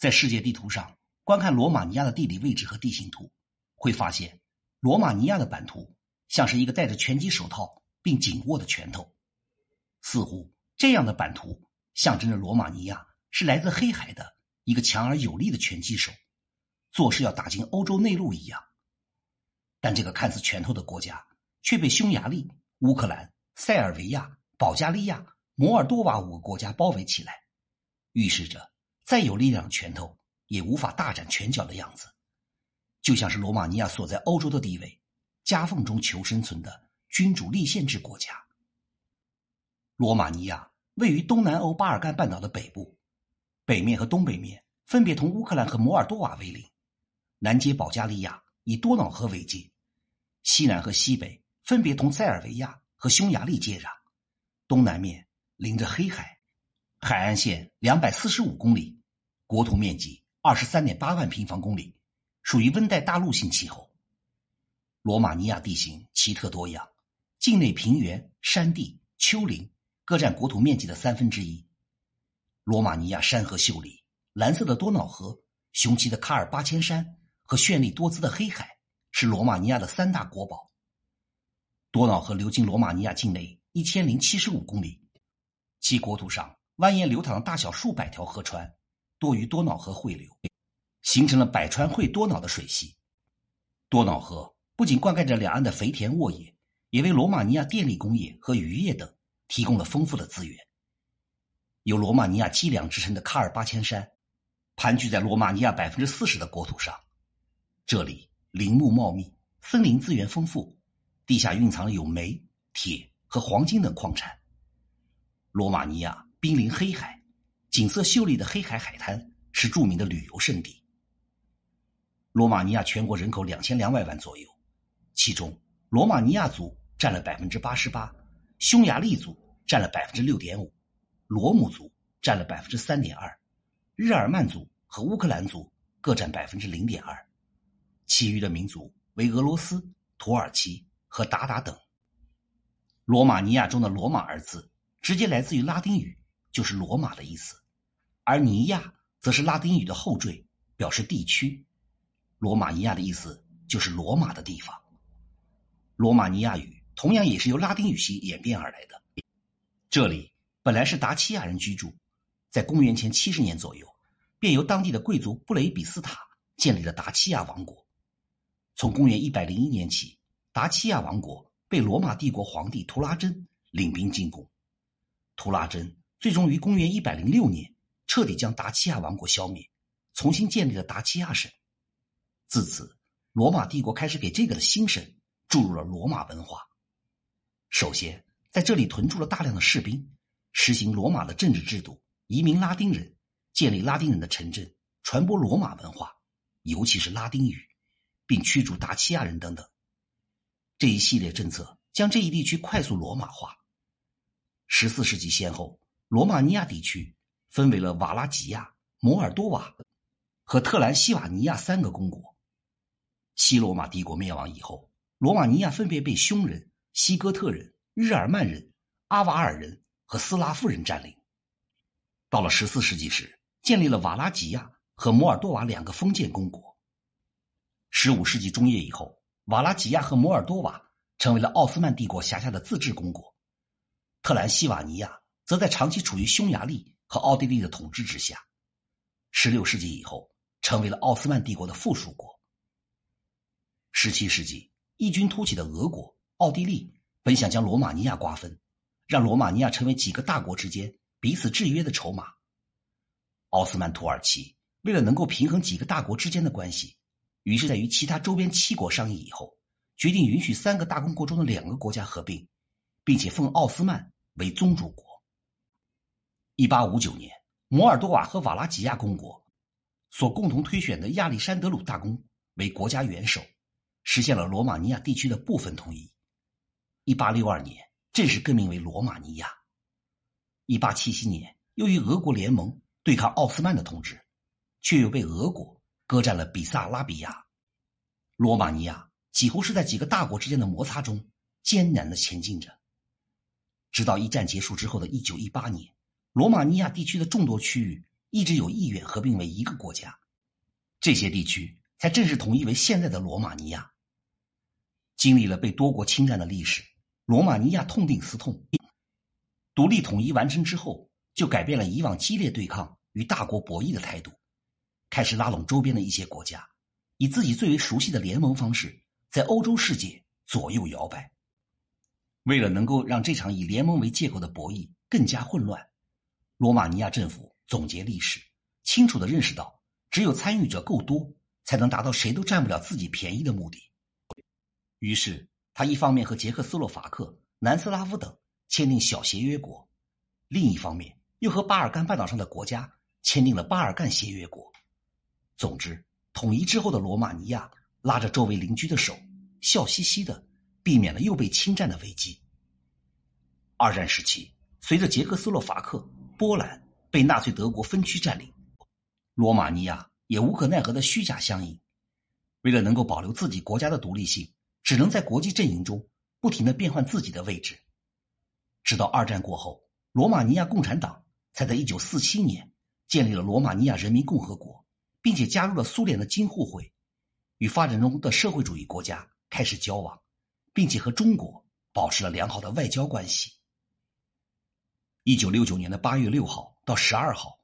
在世界地图上观看罗马尼亚的地理位置和地形图，会发现罗马尼亚的版图像是一个戴着拳击手套并紧握的拳头，似乎这样的版图象征着罗马尼亚是来自黑海的一个强而有力的拳击手，做事要打进欧洲内陆一样。但这个看似拳头的国家却被匈牙利、乌克兰、塞尔维亚、保加利亚、摩尔多瓦五个国家包围起来，预示着。再有力量的拳头也无法大展拳脚的样子，就像是罗马尼亚所在欧洲的地位，夹缝中求生存的君主立宪制国家。罗马尼亚位于东南欧巴尔干半岛的北部，北面和东北面分别同乌克兰和摩尔多瓦为邻，南接保加利亚，以多瑙河为界，西南和西北分别同塞尔维亚和匈牙利接壤，东南面临着黑海，海岸线两百四十五公里。国土面积二十三点八万平方公里，属于温带大陆性气候。罗马尼亚地形奇特多样，境内平原、山地、丘陵各占国土面积的三分之一。罗马尼亚山河秀丽，蓝色的多瑙河、雄奇的卡尔巴千山和绚丽多姿的黑海是罗马尼亚的三大国宝。多瑙河流经罗马尼亚境内一千零七十五公里，其国土上蜿蜒流淌的大小数百条河川。多于多瑙河汇流，形成了百川汇多瑙的水系。多瑙河不仅灌溉着两岸的肥田沃野，也为罗马尼亚电力工业和渔业等提供了丰富的资源。有“罗马尼亚脊梁”之称的卡尔巴阡山，盘踞在罗马尼亚百分之四十的国土上。这里林木茂密，森林资源丰富，地下蕴藏了有煤、铁和黄金等矿产。罗马尼亚濒临黑海。景色秀丽的黑海海滩是著名的旅游胜地。罗马尼亚全国人口两千两百万左右，其中罗马尼亚族占了百分之八十八，匈牙利族占了百分之六点五，罗姆族占了百分之三点二，日耳曼族和乌克兰族各占百分之零点二，其余的民族为俄罗斯、土耳其和鞑靼等。罗马尼亚中的“罗马”二字直接来自于拉丁语，就是罗马的意思。而尼亚则是拉丁语的后缀，表示地区。罗马尼亚的意思就是罗马的地方。罗马尼亚语同样也是由拉丁语系演变而来的。这里本来是达契亚人居住，在公元前七十年左右，便由当地的贵族布雷比斯塔建立了达契亚王国。从公元一百零一年起，达契亚王国被罗马帝国皇帝图拉真领兵进攻。图拉真最终于公元一百零六年。彻底将达契亚王国消灭，重新建立了达契亚省。自此，罗马帝国开始给这个的新省注入了罗马文化。首先，在这里屯驻了大量的士兵，实行罗马的政治制度，移民拉丁人，建立拉丁人的城镇，传播罗马文化，尤其是拉丁语，并驱逐达契亚人等等。这一系列政策将这一地区快速罗马化。十四世纪先后，罗马尼亚地区。分为了瓦拉吉亚、摩尔多瓦和特兰西瓦尼亚三个公国。西罗马帝国灭亡以后，罗马尼亚分别被匈人、西哥特人、日耳曼人、阿瓦尔人和斯拉夫人占领。到了十四世纪时，建立了瓦拉吉亚和摩尔多瓦两个封建公国。十五世纪中叶以后，瓦拉吉亚和摩尔多瓦成为了奥斯曼帝国辖下的自治公国，特兰西瓦尼亚则在长期处于匈牙利。和奥地利的统治之下，十六世纪以后成为了奥斯曼帝国的附属国。十七世纪异军突起的俄国、奥地利本想将罗马尼亚瓜分，让罗马尼亚成为几个大国之间彼此制约的筹码。奥斯曼土耳其为了能够平衡几个大国之间的关系，于是，在与其他周边七国商议以后，决定允许三个大公国中的两个国家合并，并且奉奥斯曼为宗主国。一八五九年，摩尔多瓦和瓦拉吉亚公国所共同推选的亚历山德鲁大公为国家元首，实现了罗马尼亚地区的部分统一。一八六二年，正式更名为罗马尼亚。一八七七年，又与俄国联盟对抗奥斯曼的统治，却又被俄国割占了比萨拉比亚。罗马尼亚几乎是在几个大国之间的摩擦中艰难的前进着，直到一战结束之后的一九一八年。罗马尼亚地区的众多区域一直有意愿合并为一个国家，这些地区才正式统一为现在的罗马尼亚。经历了被多国侵占的历史，罗马尼亚痛定思痛，独立统一完成之后，就改变了以往激烈对抗与大国博弈的态度，开始拉拢周边的一些国家，以自己最为熟悉的联盟方式，在欧洲世界左右摇摆。为了能够让这场以联盟为借口的博弈更加混乱，罗马尼亚政府总结历史，清楚的认识到，只有参与者够多，才能达到谁都占不了自己便宜的目的。于是，他一方面和捷克斯洛伐克、南斯拉夫等签订小协约国，另一方面又和巴尔干半岛上的国家签订了巴尔干协约国。总之，统一之后的罗马尼亚拉着周围邻居的手，笑嘻嘻的。避免了又被侵占的危机。二战时期，随着捷克斯洛伐克、波兰被纳粹德国分区占领，罗马尼亚也无可奈何的虚假相应。为了能够保留自己国家的独立性，只能在国际阵营中不停的变换自己的位置。直到二战过后，罗马尼亚共产党才在1947年建立了罗马尼亚人民共和国，并且加入了苏联的京沪会，与发展中的社会主义国家开始交往。并且和中国保持了良好的外交关系。一九六九年的八月六号到十二号，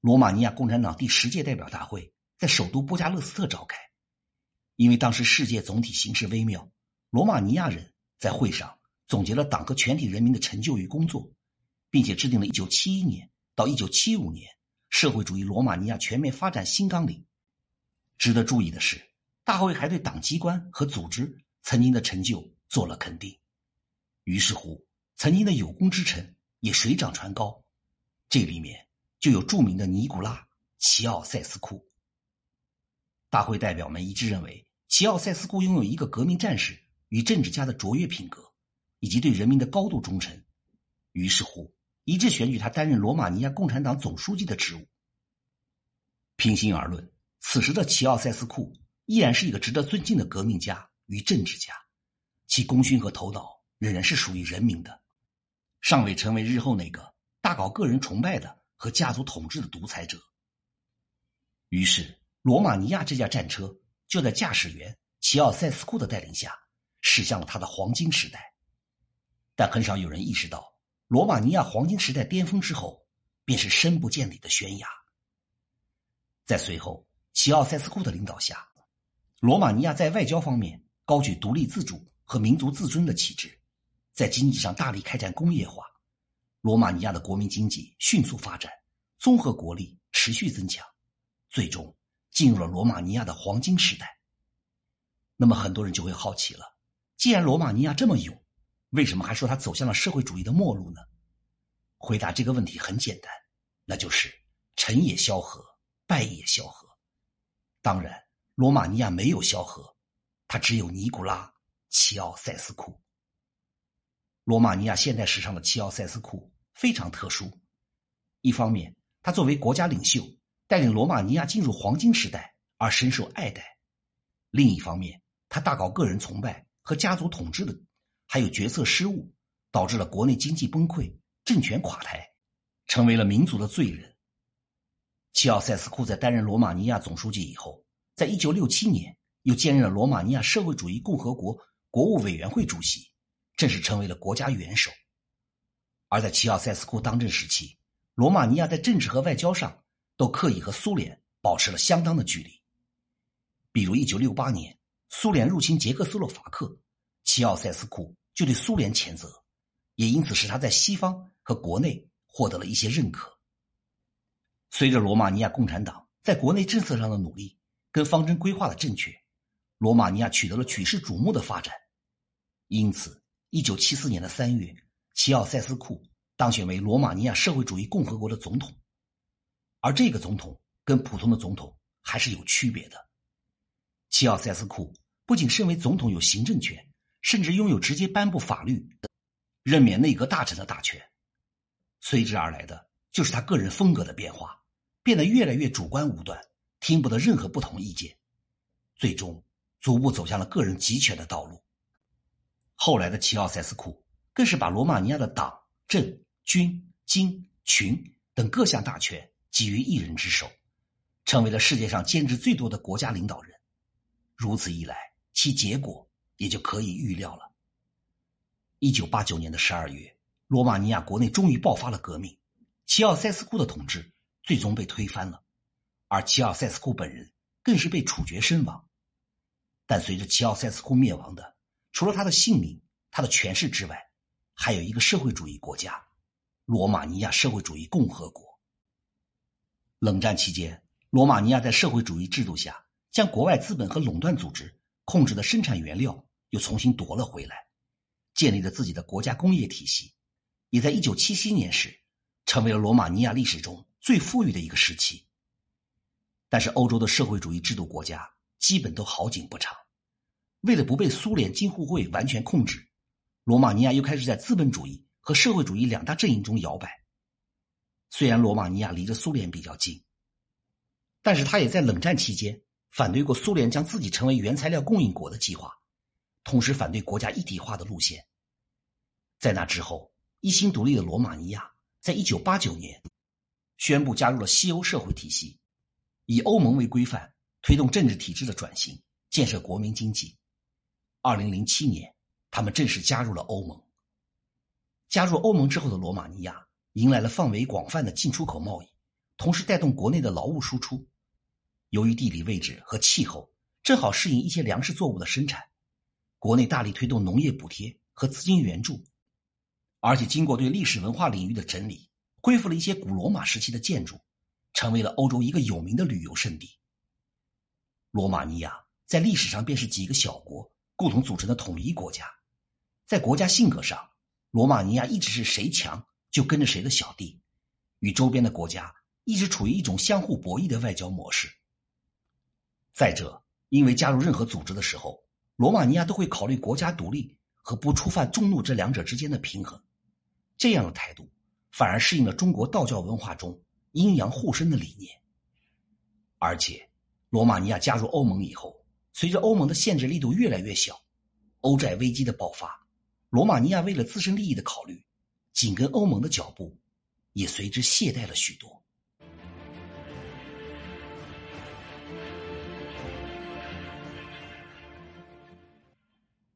罗马尼亚共产党第十届代表大会在首都布加勒斯特召开。因为当时世界总体形势微妙，罗马尼亚人在会上总结了党和全体人民的成就与工作，并且制定了一九七一年到一九七五年社会主义罗马尼亚全面发展新纲领。值得注意的是，大会还对党机关和组织。曾经的成就做了肯定，于是乎，曾经的有功之臣也水涨船高。这里面就有著名的尼古拉·齐奥塞斯库。大会代表们一致认为，齐奥塞斯库拥有一个革命战士与政治家的卓越品格，以及对人民的高度忠诚。于是乎，一致选举他担任罗马尼亚共产党总书记的职务。平心而论，此时的齐奥塞斯库依然是一个值得尊敬的革命家。与政治家，其功勋和头脑仍然是属于人民的，尚未成为日后那个大搞个人崇拜的和家族统治的独裁者。于是，罗马尼亚这架战车就在驾驶员齐奥塞斯库的带领下驶向了他的黄金时代。但很少有人意识到，罗马尼亚黄金时代巅峰之后，便是深不见底的悬崖。在随后齐奥塞斯库的领导下，罗马尼亚在外交方面。高举独立自主和民族自尊的旗帜，在经济上大力开展工业化，罗马尼亚的国民经济迅速发展，综合国力持续增强，最终进入了罗马尼亚的黄金时代。那么很多人就会好奇了：既然罗马尼亚这么勇，为什么还说他走向了社会主义的末路呢？回答这个问题很简单，那就是成也萧何，败也萧何。当然，罗马尼亚没有萧何。他只有尼古拉·齐奥塞斯库。罗马尼亚现代史上的齐奥塞斯库非常特殊，一方面他作为国家领袖带领罗马尼亚进入黄金时代而深受爱戴；另一方面，他大搞个人崇拜和家族统治的，还有决策失误，导致了国内经济崩溃、政权垮台，成为了民族的罪人。齐奥塞斯库在担任罗马尼亚总书记以后，在一九六七年。又兼任了罗马尼亚社会主义共和国国务委员会主席，正式成为了国家元首。而在齐奥塞斯库当政时期，罗马尼亚在政治和外交上都刻意和苏联保持了相当的距离。比如，一九六八年苏联入侵捷克斯洛伐克，齐奥塞斯库就对苏联谴责，也因此使他在西方和国内获得了一些认可。随着罗马尼亚共产党在国内政策上的努力跟方针规划的正确。罗马尼亚取得了举世瞩目的发展，因此，一九七四年的三月，齐奥塞斯库当选为罗马尼亚社会主义共和国的总统。而这个总统跟普通的总统还是有区别的。齐奥塞斯库不仅身为总统有行政权，甚至拥有直接颁布法律、任免内阁大臣的大权。随之而来的就是他个人风格的变化，变得越来越主观武断，听不得任何不同意见，最终。逐步走向了个人集权的道路。后来的齐奥塞斯库更是把罗马尼亚的党、政、军、经、群等各项大权集于一人之手，成为了世界上兼职最多的国家领导人。如此一来，其结果也就可以预料了。一九八九年的十二月，罗马尼亚国内终于爆发了革命，齐奥塞斯库的统治最终被推翻了，而齐奥塞斯库本人更是被处决身亡。但随着齐奥塞斯库灭亡的，除了他的姓名、他的权势之外，还有一个社会主义国家——罗马尼亚社会主义共和国。冷战期间，罗马尼亚在社会主义制度下，将国外资本和垄断组织控制的生产原料又重新夺了回来。建立了自己的国家工业体系，也在一九七七年时成为了罗马尼亚历史中最富裕的一个时期。但是，欧洲的社会主义制度国家基本都好景不长。为了不被苏联京沪会完全控制，罗马尼亚又开始在资本主义和社会主义两大阵营中摇摆。虽然罗马尼亚离着苏联比较近，但是他也在冷战期间反对过苏联将自己成为原材料供应国的计划。同时反对国家一体化的路线。在那之后，一心独立的罗马尼亚在一九八九年宣布加入了西欧社会体系，以欧盟为规范，推动政治体制的转型，建设国民经济。二零零七年，他们正式加入了欧盟。加入欧盟之后的罗马尼亚迎来了范围广泛的进出口贸易，同时带动国内的劳务输出。由于地理位置和气候正好适应一些粮食作物的生产。国内大力推动农业补贴和资金援助，而且经过对历史文化领域的整理，恢复了一些古罗马时期的建筑，成为了欧洲一个有名的旅游胜地。罗马尼亚在历史上便是几个小国共同组成的统一国家，在国家性格上，罗马尼亚一直是谁强就跟着谁的小弟，与周边的国家一直处于一种相互博弈的外交模式。再者，因为加入任何组织的时候。罗马尼亚都会考虑国家独立和不触犯众怒这两者之间的平衡，这样的态度反而适应了中国道教文化中阴阳互生的理念。而且，罗马尼亚加入欧盟以后，随着欧盟的限制力度越来越小，欧债危机的爆发，罗马尼亚为了自身利益的考虑，紧跟欧盟的脚步，也随之懈怠了许多。